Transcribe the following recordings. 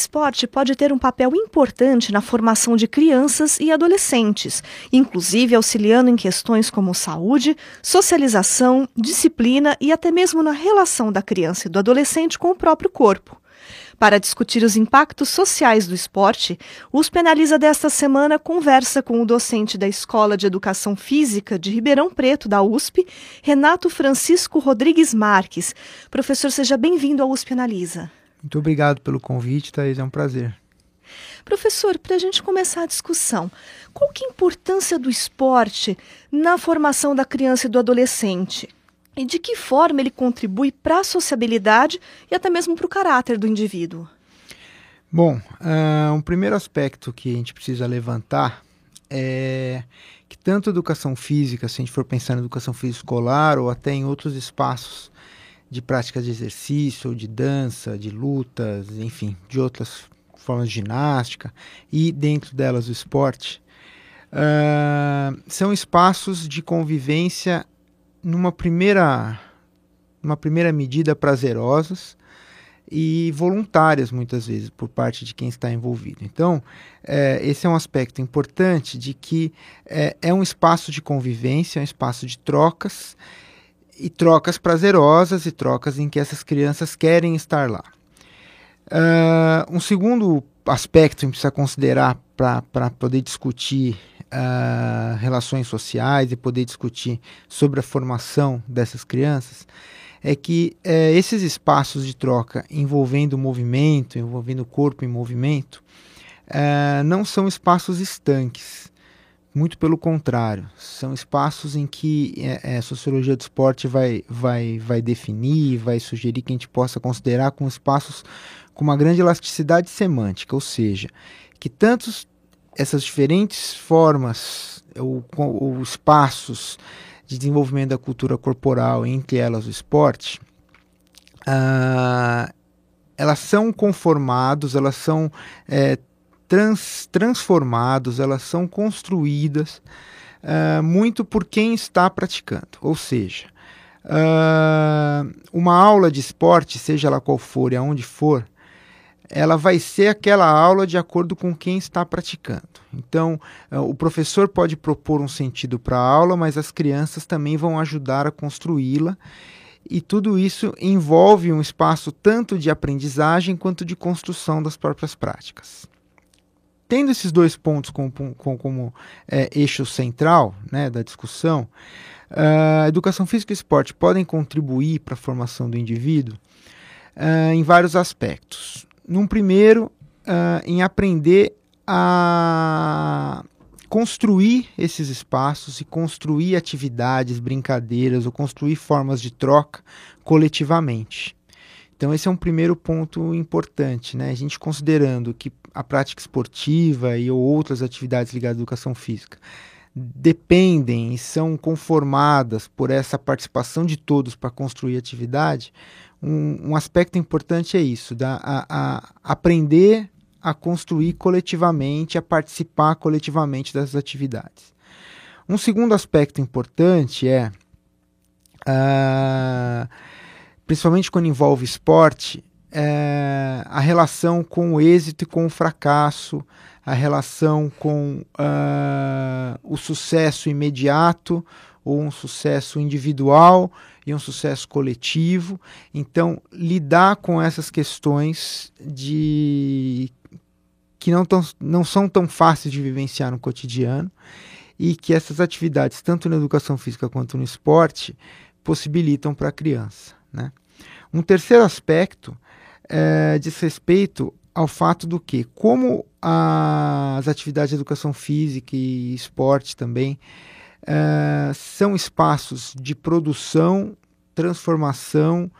Esporte pode ter um papel importante na formação de crianças e adolescentes, inclusive auxiliando em questões como saúde, socialização, disciplina e até mesmo na relação da criança e do adolescente com o próprio corpo. Para discutir os impactos sociais do esporte, o USP Analisa desta semana conversa com o docente da Escola de Educação Física de Ribeirão Preto, da USP, Renato Francisco Rodrigues Marques. Professor, seja bem-vindo ao USP Analisa. Muito obrigado pelo convite, Thaís, é um prazer. Professor, para a gente começar a discussão, qual que é a importância do esporte na formação da criança e do adolescente? E de que forma ele contribui para a sociabilidade e até mesmo para o caráter do indivíduo? Bom, uh, um primeiro aspecto que a gente precisa levantar é que tanto a educação física, se a gente for pensar na educação física escolar ou até em outros espaços de práticas de exercício, de dança, de lutas, enfim, de outras formas de ginástica e dentro delas o esporte, uh, são espaços de convivência numa primeira, numa primeira medida prazerosos e voluntárias muitas vezes por parte de quem está envolvido. Então, é, esse é um aspecto importante de que é, é um espaço de convivência, é um espaço de trocas e trocas prazerosas e trocas em que essas crianças querem estar lá. Uh, um segundo aspecto que precisa considerar para poder discutir uh, relações sociais e poder discutir sobre a formação dessas crianças é que uh, esses espaços de troca envolvendo movimento, envolvendo corpo em movimento, uh, não são espaços estanques. Muito pelo contrário, são espaços em que é, é, a sociologia do esporte vai, vai, vai definir, vai sugerir que a gente possa considerar como espaços com uma grande elasticidade semântica, ou seja, que tantos essas diferentes formas ou, ou espaços de desenvolvimento da cultura corporal, entre elas o esporte, uh, elas são conformados, elas são é, trans, transformados, elas são construídas uh, muito por quem está praticando. Ou seja, uh, uma aula de esporte, seja ela qual for e aonde for, ela vai ser aquela aula de acordo com quem está praticando. Então, uh, o professor pode propor um sentido para a aula, mas as crianças também vão ajudar a construí-la. E tudo isso envolve um espaço tanto de aprendizagem quanto de construção das próprias práticas tendo esses dois pontos como, como, como é, eixo central né, da discussão, uh, educação física e esporte podem contribuir para a formação do indivíduo uh, em vários aspectos. Num primeiro, uh, em aprender a construir esses espaços e construir atividades, brincadeiras ou construir formas de troca coletivamente. Então, esse é um primeiro ponto importante, né? A gente considerando que a prática esportiva e ou outras atividades ligadas à educação física dependem e são conformadas por essa participação de todos para construir atividade, um, um, aspecto importante é isso, da, a, a aprender a construir coletivamente, a participar coletivamente dessas atividades. Um segundo aspecto importante é, uh, principalmente quando envolve esporte, é, a relação com o êxito e com o fracasso, a relação com uh, o sucesso imediato ou um sucesso individual e um sucesso coletivo. Então, lidar com essas questões de que não, tão, não são tão fáceis de vivenciar no cotidiano e que essas atividades, tanto na educação física quanto no esporte, possibilitam para a criança. Né? Um terceiro aspecto é, diz respeito ao fato do que, como as atividades de educação física e esporte também é, são espaços de produção, transformação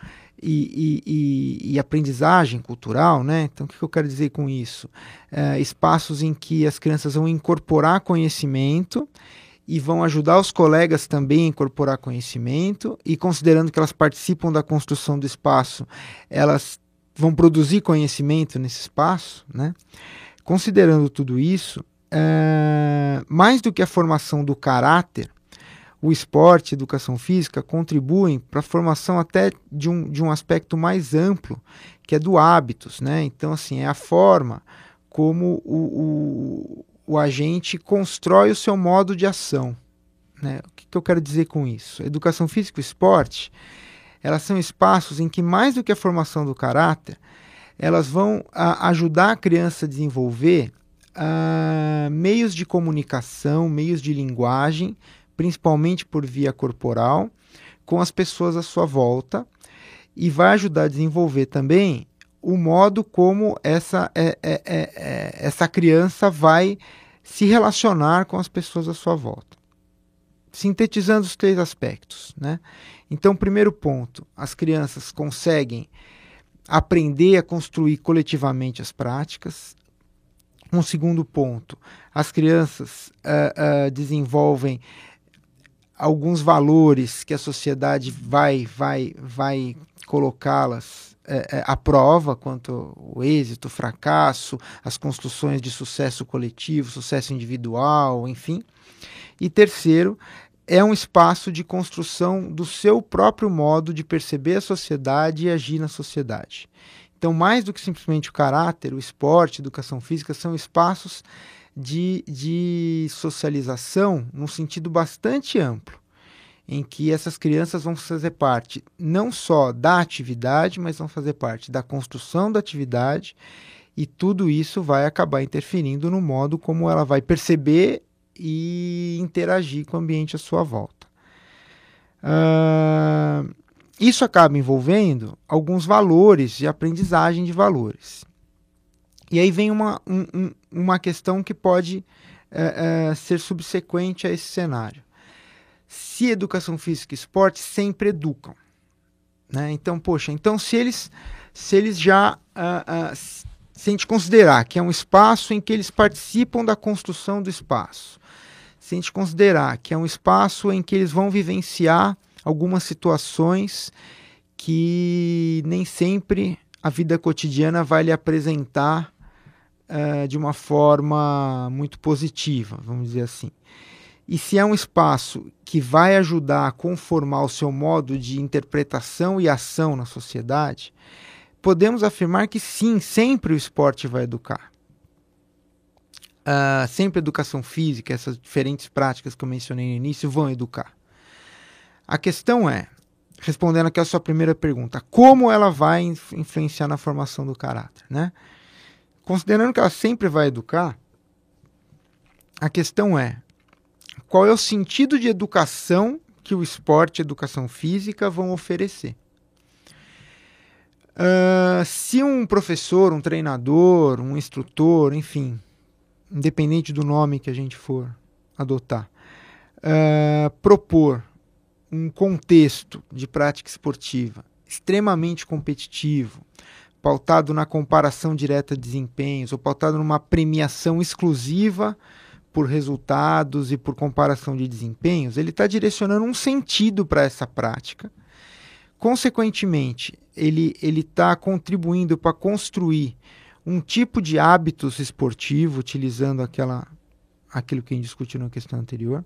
e, e, e, aprendizagem cultural, né? Então, o que eu quero dizer com isso? É, espaços em que as crianças vão incorporar conhecimento e vão ajudar os colegas também a incorporar conhecimento e considerando que elas participam da construção do espaço, elas vão produzir conhecimento nesse espaço, né? Considerando tudo isso, é, mais do que a formação do caráter, o esporte, a educação física contribuem para a formação até de um, de um aspecto mais amplo, que é do hábitos, né? Então, assim, é a forma como o, o, o agente constrói o seu modo de ação. Né? O que, que eu quero dizer com isso? educação física e esporte, elas são espaços em que, mais do que a formação do caráter, elas vão a, ajudar a criança a desenvolver a, meios de comunicação, meios de linguagem, principalmente por via corporal, com as pessoas à sua volta, e vai ajudar a desenvolver também o modo como essa, é, é, é, é essa criança vai se relacionar com as pessoas à sua volta. Sintetizando os três aspectos. Né? Então, primeiro ponto: as crianças conseguem aprender a construir coletivamente as práticas. Um segundo ponto: as crianças uh, uh, desenvolvem alguns valores que a sociedade vai, vai, vai colocá-las é, é, a prova quanto o êxito, o fracasso, as construções de sucesso coletivo, sucesso individual, enfim. E terceiro, é um espaço de construção do seu próprio modo de perceber a sociedade e agir na sociedade. Então, mais do que simplesmente o caráter, o esporte, a educação física, são espaços de, de socialização num sentido bastante amplo em que essas crianças vão fazer parte não só da atividade, mas vão fazer parte da construção da atividade, e tudo isso vai acabar interferindo no modo como ela vai perceber e interagir com o ambiente à sua volta. Uh, isso acaba envolvendo alguns valores de aprendizagem de valores. E aí vem uma, um, uma questão que pode uh, uh, ser subsequente a esse cenário se educação física e esporte sempre educam. Né? Então, poxa, então se eles, se eles já. Uh, se a gente considerar que é um espaço em que eles participam da construção do espaço, se a gente considerar que é um espaço em que eles vão vivenciar algumas situações que nem sempre a vida cotidiana vai lhe apresentar uh, de uma forma muito positiva, vamos dizer assim. E se é um espaço que vai ajudar a conformar o seu modo de interpretação e ação na sociedade, podemos afirmar que sim, sempre o esporte vai educar. Uh, sempre educação física, essas diferentes práticas que eu mencionei no início, vão educar. A questão é, respondendo aqui a sua primeira pergunta, como ela vai influenciar na formação do caráter, né? Considerando que ela sempre vai educar, a questão é, qual é o sentido de educação que o esporte e a educação física vão oferecer. Uh, se um professor, um treinador, um instrutor, enfim, independente do nome que a gente for adotar, uh, propor um contexto de prática esportiva extremamente competitivo, pautado na comparação direta de desempenhos, ou pautado numa premiação exclusiva por resultados e por comparação de desempenhos, ele está direcionando um sentido para essa prática. Consequentemente, ele está contribuindo para construir um tipo de hábitos esportivo, utilizando aquela, aquilo que a gente discutiu na questão anterior.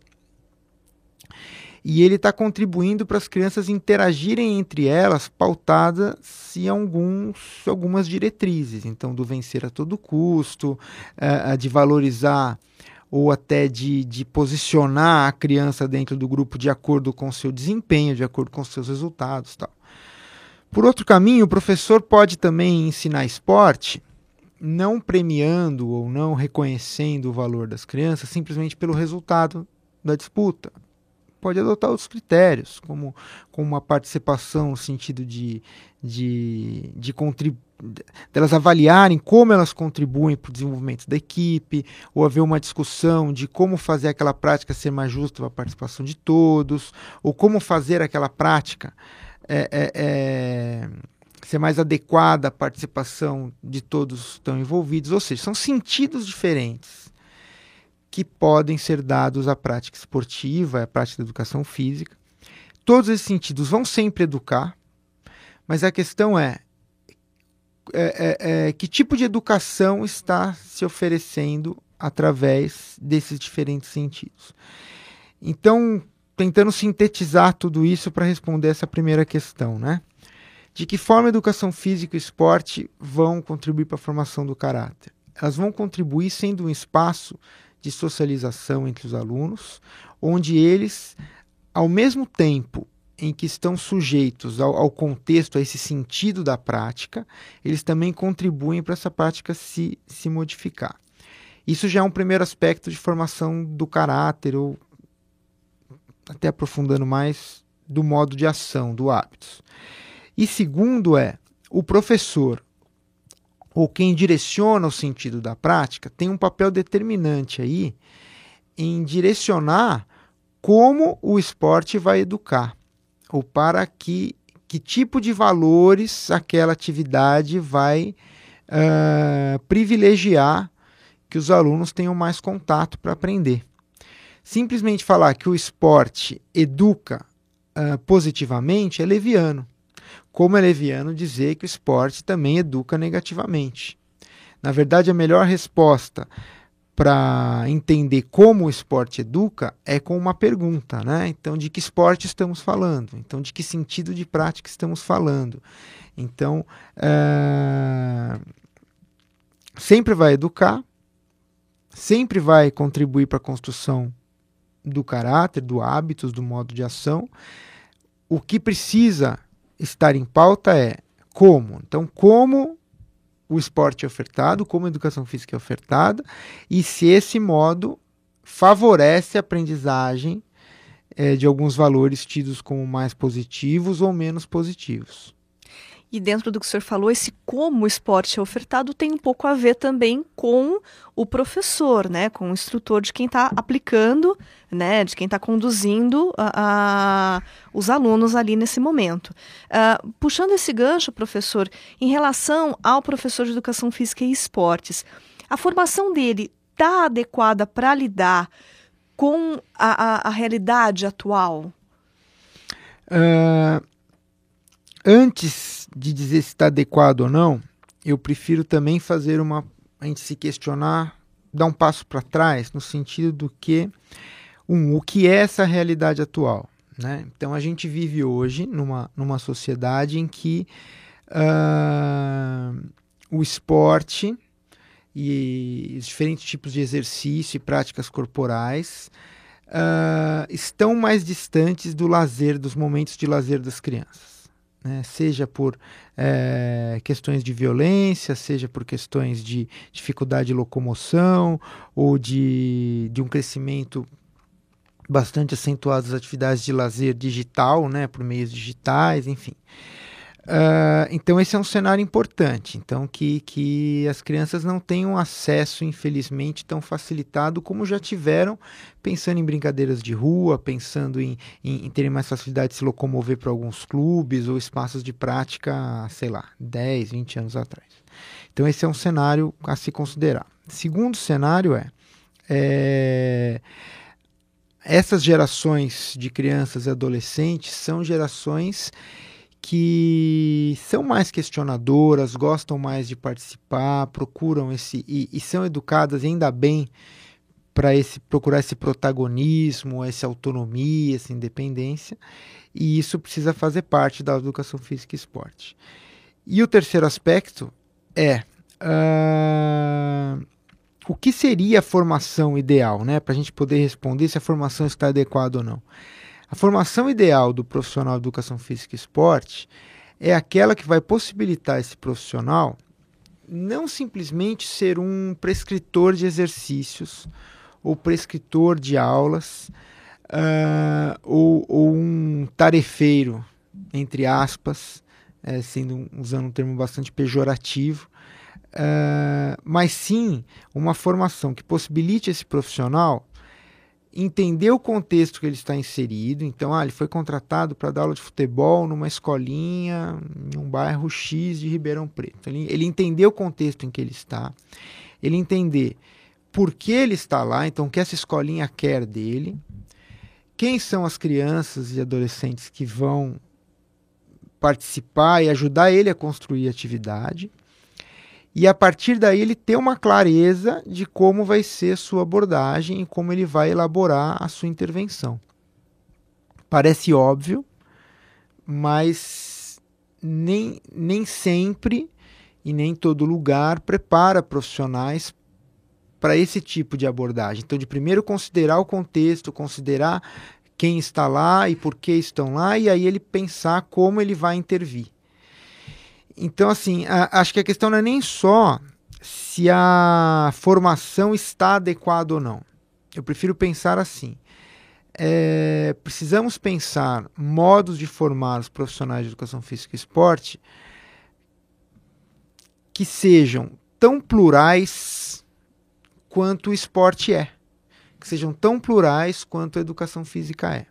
E ele está contribuindo para as crianças interagirem entre elas, pautadas em alguns, algumas diretrizes. Então, do vencer a todo custo, uh, de valorizar ou até de, de posicionar a criança dentro do grupo de acordo com seu desempenho, de acordo com seus resultados. Tal. Por outro caminho, o professor pode também ensinar esporte, não premiando ou não reconhecendo o valor das crianças simplesmente pelo resultado da disputa. Pode adotar outros critérios, como, como uma participação no sentido de, de, de contribuir delas avaliarem como elas contribuem para o desenvolvimento da equipe, ou haver uma discussão de como fazer aquela prática ser mais justa para a participação de todos, ou como fazer aquela prática é, é, é, ser mais adequada à participação de todos que estão envolvidos. Ou seja, são sentidos diferentes que podem ser dados à prática esportiva, à prática da educação física. Todos esses sentidos vão sempre educar, mas a questão é, é, é, é que tipo de educação está se oferecendo através desses diferentes sentidos. Então, tentando sintetizar tudo isso para responder essa primeira questão, né? De que forma a educação física e esporte vão contribuir para a formação do caráter? Elas vão contribuir sendo um espaço de socialização entre os alunos, onde eles, ao mesmo tempo em que estão sujeitos ao, ao, contexto, a esse sentido da prática, eles também contribuem para essa prática se, se modificar. Isso já é um primeiro aspecto de formação do caráter, ou até aprofundando mais, do modo de ação, do hábitos. E segundo é, o professor ou quem direciona o sentido da prática tem um papel determinante aí em direcionar como o esporte vai educar ou para que que tipo de valores aquela atividade vai uh, privilegiar que os alunos tenham mais contato para aprender. Simplesmente falar que o esporte educa uh, positivamente é leviano, como é leviano dizer que o esporte também educa negativamente. Na verdade, a melhor resposta para entender como o esporte educa é com uma pergunta, né? Então, de que esporte estamos falando? Então, de que sentido de prática estamos falando? Então, é... sempre vai educar, sempre vai contribuir para a construção do caráter, do hábitos, do modo de ação. O que precisa estar em pauta é como. Então, como o esporte é ofertado, como a educação física é ofertada e se esse modo favorece a aprendizagem é, de alguns valores tidos como mais positivos ou menos positivos. E dentro do que o senhor falou, esse como o esporte é ofertado tem um pouco a ver também com o professor, né? Com o instrutor de quem está aplicando, né? De quem está conduzindo a, os alunos ali nesse momento. Uh, puxando esse gancho, professor, em relação ao professor de educação física e esportes, a formação dele está adequada para lidar com a, a, a realidade atual? Uh, antes de dizer se está adequado ou não, eu prefiro também fazer uma. a gente se questionar, dar um passo para trás, no sentido do que. Um, o que é essa realidade atual? Né? Então a gente vive hoje numa, numa sociedade em que uh, o esporte e os diferentes tipos de exercício e práticas corporais uh, estão mais distantes do lazer, dos momentos de lazer das crianças né? seja por é, questões de violência, seja por questões de dificuldade de locomoção ou de, de um crescimento bastante acentuado das atividades de lazer digital, né, por meios digitais, enfim. Uh, então esse é um cenário importante, então que, que as crianças não tenham acesso, infelizmente, tão facilitado como já tiveram, pensando em brincadeiras de rua, pensando em, em, em terem mais facilidade de se locomover para alguns clubes ou espaços de prática, sei lá, 10, 20 anos atrás. Então esse é um cenário a se considerar. Segundo cenário é, é essas gerações de crianças e adolescentes são gerações que são mais questionadoras, gostam mais de participar, procuram esse e, e são educadas ainda bem para esse procurar esse protagonismo, essa autonomia, essa independência, e isso precisa fazer parte da educação física e esporte. E o terceiro aspecto é uh, o que seria a formação ideal, né, para a gente poder responder se a formação está adequada ou não. A formação ideal do profissional de educação física e esporte é aquela que vai possibilitar esse profissional não simplesmente ser um prescritor de exercícios ou prescritor de aulas uh, ou, ou, um tarefeiro, entre aspas, é, sendo usando um termo bastante pejorativo, uh, mas sim uma formação que possibilite esse profissional entender o contexto que ele está inserido. Então, ah, ele foi contratado para dar aula de futebol numa escolinha em um bairro X de Ribeirão Preto. Ele, ele entender o contexto em que ele está, ele entender por que ele está lá, então o que essa escolinha quer dele, quem são as crianças e adolescentes que vão participar e ajudar ele a construir a atividade. E a partir daí ele ter uma clareza de como vai ser sua abordagem e como ele vai elaborar a sua intervenção. Parece óbvio, mas nem, nem sempre e nem todo lugar prepara profissionais para esse tipo de abordagem. Então, de primeiro considerar o contexto, considerar quem está lá e por que estão lá, e aí ele pensar como ele vai intervir. Então, assim, a, acho que a questão não é nem só se a formação está adequada ou não. Eu prefiro pensar assim. É, precisamos pensar modos de formar os profissionais de educação física e esporte que sejam tão plurais quanto o esporte é, que sejam tão plurais quanto a educação física é.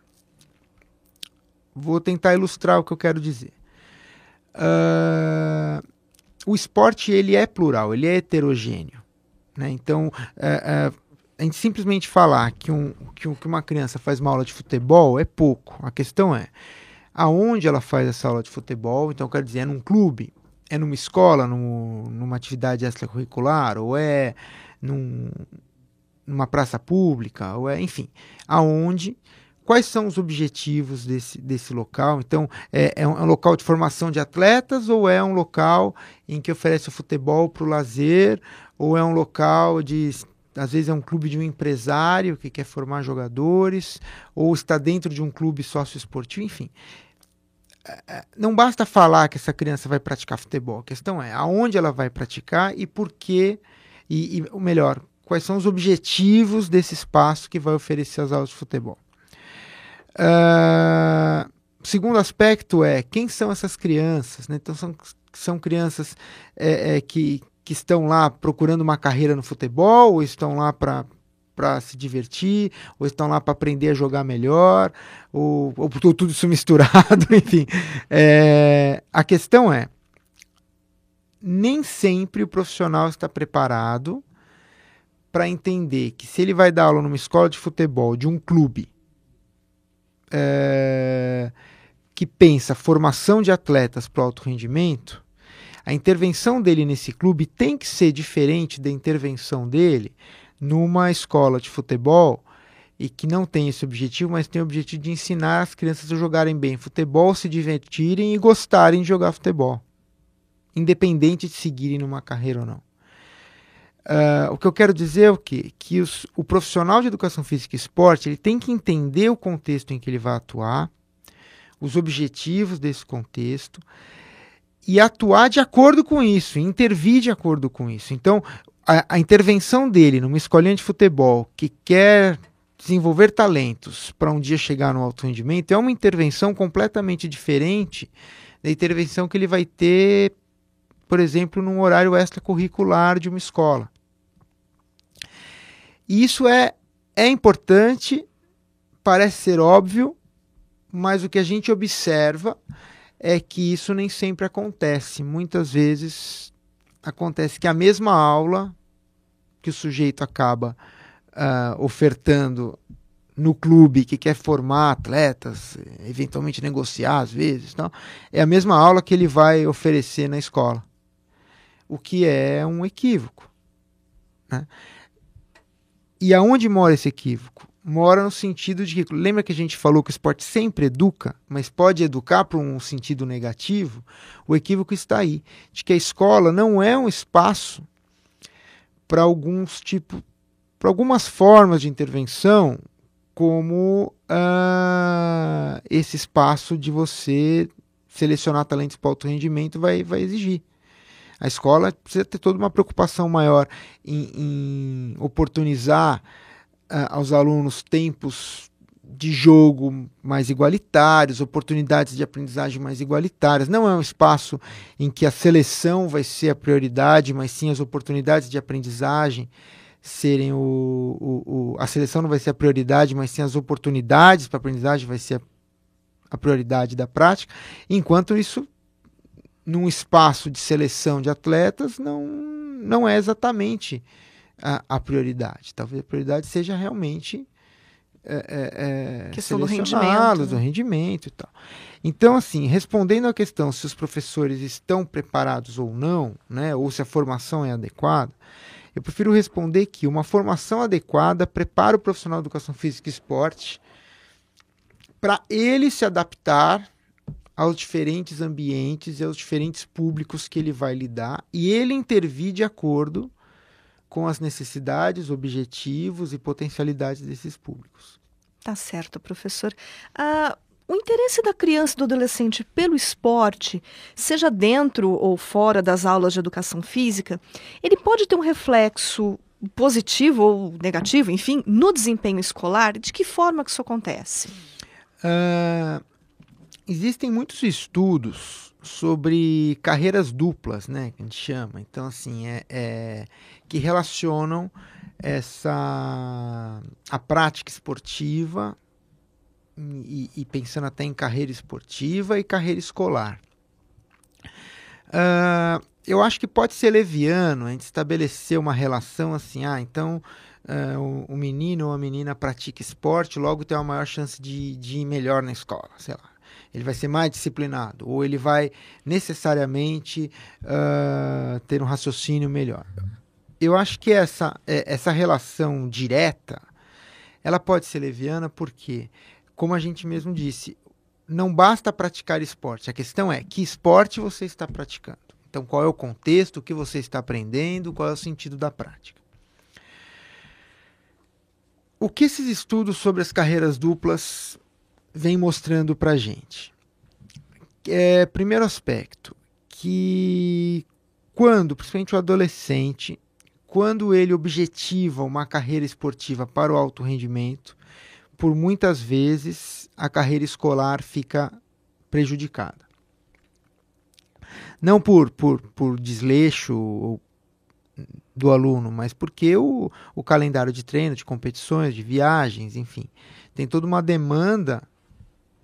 Vou tentar ilustrar o que eu quero dizer. Uh, o esporte ele é plural, ele é heterogêneo. Né? Então, uh, uh, a gente simplesmente falar que, um, que, um, que uma criança faz uma aula de futebol é pouco. A questão é aonde ela faz essa aula de futebol. Então, quer dizer, é num clube, é numa escola, num, numa atividade extracurricular, ou é num, numa praça pública, ou é, enfim, aonde quais são os objetivos desse, desse local. Então, é, é, um, é, um, local de formação de atletas ou é um local em que oferece o futebol para o lazer, ou é um local de. Às vezes é um clube de um empresário que quer formar jogadores, ou está dentro de um clube sócio-esportivo, enfim. É, é, não basta falar que essa criança vai praticar futebol, a questão é aonde ela vai praticar e por quê, e, e melhor, quais são os objetivos desse espaço que vai oferecer as aulas de futebol. Uh, segundo aspecto é quem são essas crianças, né? Então são, são crianças é, é, que, que estão lá procurando uma carreira no futebol, ou estão lá para para se divertir, ou estão lá para aprender a jogar melhor, ou, ou, tudo isso misturado, enfim. É, a questão é, nem sempre o profissional está preparado para entender que se ele vai dar aula numa escola de futebol, de um clube, é, que pensa formação de atletas para o alto rendimento, a intervenção dele nesse clube tem que ser diferente da intervenção dele numa escola de futebol e que não tem esse objetivo, mas tem o objetivo de ensinar as crianças a jogarem bem futebol, se divertirem e gostarem de jogar futebol, independente de seguirem numa carreira ou não. Uh, o que eu quero dizer é o quê? Que os, o profissional de educação física e esporte ele tem que entender o contexto em que ele vai atuar, os objetivos desse contexto e atuar de acordo com isso, intervir de acordo com isso. Então, a, a intervenção dele numa escolinha de futebol que quer desenvolver talentos para um dia chegar no alto rendimento é uma intervenção completamente diferente da intervenção que ele vai ter, por exemplo, num horário extracurricular de uma escola. Isso é, é importante, parece ser óbvio, mas o que a gente observa é que isso nem sempre acontece. Muitas vezes acontece que a mesma aula que o sujeito acaba uh, ofertando no clube que quer formar atletas, eventualmente negociar às vezes, não, é a mesma aula que ele vai oferecer na escola, o que é um equívoco. Né? E aonde mora esse equívoco? Mora no sentido de que, lembra que a gente falou que o esporte sempre educa, mas pode educar para um sentido negativo? O equívoco está aí, de que a escola não é um espaço para alguns tipos, para algumas formas de intervenção, como uh, esse espaço de você selecionar talentos para alto rendimento vai, vai exigir. A escola precisa ter toda uma preocupação maior em, em oportunizar uh, aos alunos tempos de jogo mais igualitários, oportunidades de aprendizagem mais igualitárias. Não é um espaço em que a seleção vai ser a prioridade, mas sim as oportunidades de aprendizagem serem o, o, o a seleção não vai ser a prioridade, mas sim as oportunidades para aprendizagem vai ser a, a prioridade da prática. Enquanto isso num espaço de seleção de atletas não, não é exatamente a, a prioridade. Talvez a prioridade seja realmente é, é, questão do rendimento, né? do rendimento e tal. Então, assim, respondendo à questão se os professores estão preparados ou não, né, ou se a formação é adequada, eu prefiro responder que uma formação adequada prepara o profissional de educação física e esporte para ele se adaptar aos diferentes ambientes e aos diferentes públicos que ele vai lidar e ele intervir de acordo com as necessidades, objetivos e potencialidades desses públicos. Tá certo, professor. Ah, o interesse da criança e do adolescente pelo esporte, seja dentro ou fora das aulas de educação física, ele pode ter um reflexo positivo ou negativo, enfim, no desempenho escolar? De que forma que isso acontece? Uh, existem muitos estudos sobre carreiras duplas, né, que a gente chama. Então, assim, é, é que relacionam essa a prática esportiva e, e, pensando até em carreira esportiva e carreira escolar. Uh, eu acho que pode ser leviano a gente estabelecer uma relação assim, ah, então o, o, menino ou a menina pratica esporte, logo tem uma maior chance de, de ir melhor na escola, sei lá ele vai ser mais disciplinado, ou ele vai necessariamente uh, ter um raciocínio melhor. Eu acho que essa, é, essa relação direta, ela pode ser leviana porque, como a gente mesmo disse, não basta praticar esporte. A questão é que esporte você está praticando. Então, qual é o contexto, o que você está aprendendo, qual é o sentido da prática. O que esses estudos sobre as carreiras duplas vem mostrando para gente? É, primeiro aspecto, que quando, principalmente o adolescente, quando ele objetiva uma carreira esportiva para o alto rendimento, por muitas vezes a carreira escolar fica prejudicada. Não por, por, por desleixo do aluno, mas porque o, o calendário de treino, de competições, de viagens, enfim, tem toda uma demanda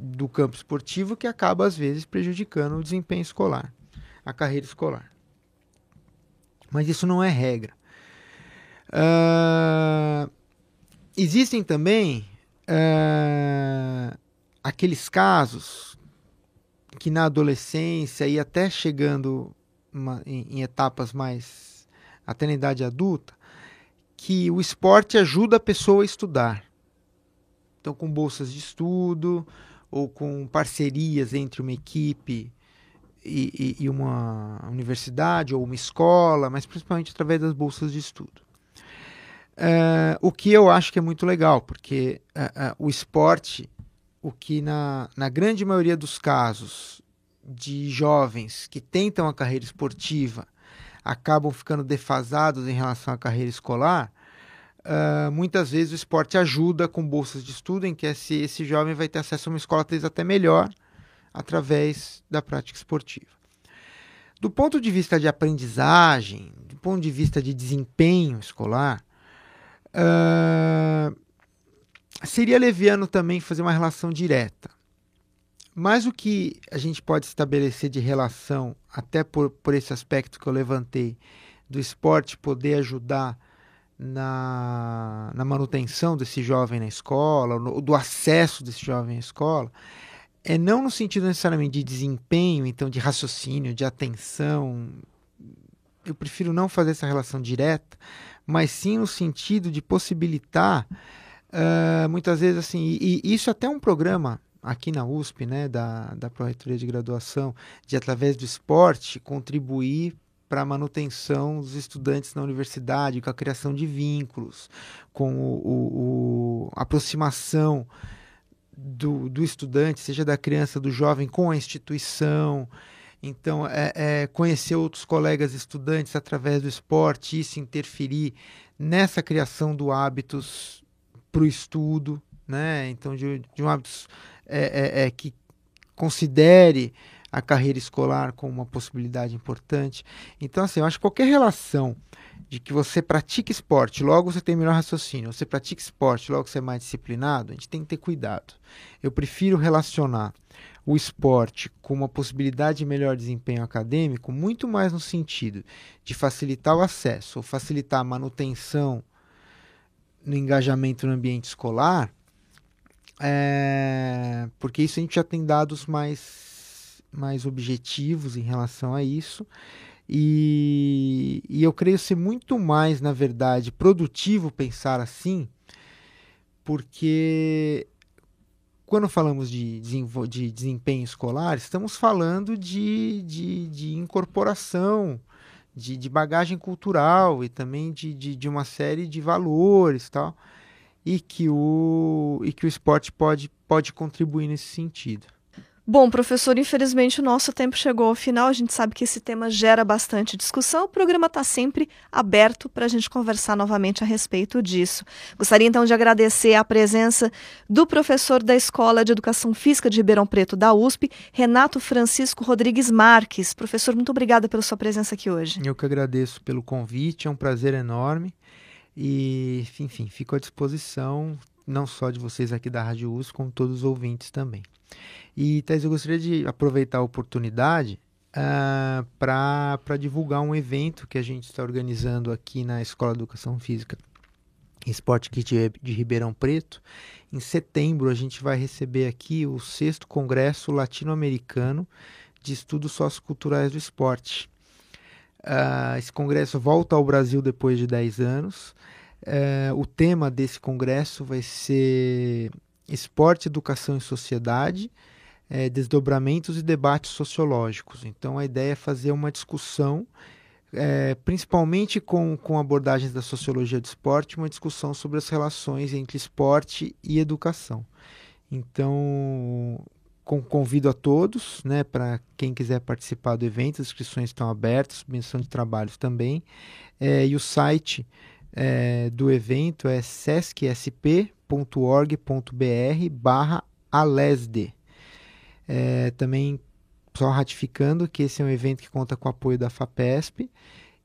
do campo esportivo que acaba, às vezes, prejudicando o desempenho escolar, a carreira escolar. Mas isso não é regra. Uh, existem também uh, aqueles casos que na adolescência e até chegando uma, em, em etapas mais até na idade adulta, que o esporte ajuda a pessoa a estudar. Então, com bolsas de estudo, ou com parcerias entre uma equipe e, e, e, uma universidade ou uma escola, mas principalmente através das bolsas de estudo. Uh, o que eu acho que é muito legal, porque uh, uh, o esporte, o que na, na grande maioria dos casos de jovens que tentam a carreira esportiva acabam ficando defasados em relação à carreira escolar, Uh, muitas vezes o esporte ajuda com bolsas de estudo, em que esse, esse jovem vai ter acesso a uma escola talvez até melhor através da prática esportiva. Do ponto de vista de aprendizagem, do ponto de vista de desempenho escolar, uh, seria leviano também fazer uma relação direta. Mas o que a gente pode estabelecer de relação, até por, por esse aspecto que eu levantei, do esporte poder ajudar na, na manutenção desse jovem na escola, no, do acesso desse jovem à escola, é não no sentido necessariamente de desempenho, então de raciocínio, de atenção. Eu prefiro não fazer essa relação direta, mas sim no sentido de possibilitar, uh, muitas vezes assim, e, e isso até é um programa aqui na USP, né, da, da Proreitoria de Graduação, de através do esporte contribuir para a manutenção dos estudantes na universidade, com a criação de vínculos, com o, o, o aproximação do, do estudante, seja da criança, do jovem, com a instituição. Então, é, é, conhecer outros colegas estudantes através do esporte, isso interferir nessa criação do hábitos para o estudo, né? Então, de, de um hábito é, é, é que considere a carreira escolar como uma possibilidade importante. Então, assim, eu acho que qualquer relação de que você pratica esporte, logo você tem melhor raciocínio, você pratica esporte, logo você é mais disciplinado, a gente tem que ter cuidado. Eu prefiro relacionar o esporte com uma possibilidade de melhor desempenho acadêmico, muito mais no sentido de facilitar o acesso ou facilitar a manutenção no engajamento no ambiente escolar, é, porque isso a gente já tem dados mais, mais objetivos em relação a isso. E, e eu creio ser muito mais, na verdade, produtivo pensar assim, porque quando falamos de, de desempenho escolar, estamos falando de, de, de incorporação, de, de, bagagem cultural e também de, de, de, uma série de valores tal, e que o, e que o esporte pode, pode contribuir nesse sentido. Bom, professor, infelizmente o nosso tempo chegou ao final. A gente sabe que esse tema gera bastante discussão. O programa está sempre aberto para a gente conversar novamente a respeito disso. Gostaria então de agradecer a presença do professor da Escola de Educação Física de Ribeirão Preto da USP, Renato Francisco Rodrigues Marques. Professor, muito obrigada pela sua presença aqui hoje. Eu que agradeço pelo convite, é um prazer enorme. E, enfim, fico à disposição não só de vocês aqui da Rádio USP, como todos os ouvintes também. E, Thais, eu gostaria de aproveitar a oportunidade uh, ah, para divulgar um evento que a gente está organizando aqui na Escola de Educação Física Esporte Kit de Ribeirão Preto. Em setembro, a gente vai receber aqui o sexto Congresso Latino-Americano de Estudos Socioculturais do Esporte. Uh, esse congresso volta ao Brasil depois de 10 anos. Uh, o tema desse congresso vai ser Esporte, Educação e Sociedade, é, desdobramentos e debates sociológicos. Então, a ideia é fazer uma discussão, é, principalmente com, com abordagens da sociologia do esporte, uma discussão sobre as relações entre esporte e educação. Então, com, convido a todos, né, para quem quiser participar do evento, as inscrições estão abertas, submissão de trabalhos também, é, e o site é, do evento é sescsp.org.br barra alesde. É, também só ratificando que esse é um evento que conta com o apoio da FAPESP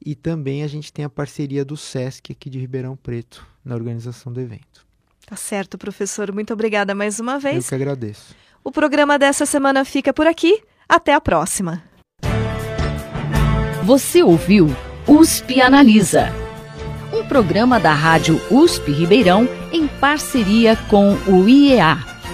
e também a gente tem a parceria do SESC aqui de Ribeirão Preto na organização do evento. Tá certo, professor. Muito obrigada mais uma vez. Eu que agradeço. O programa dessa semana fica por aqui. Até a próxima. Você ouviu USP Analisa, um programa da Rádio USP Ribeirão em parceria com o IEA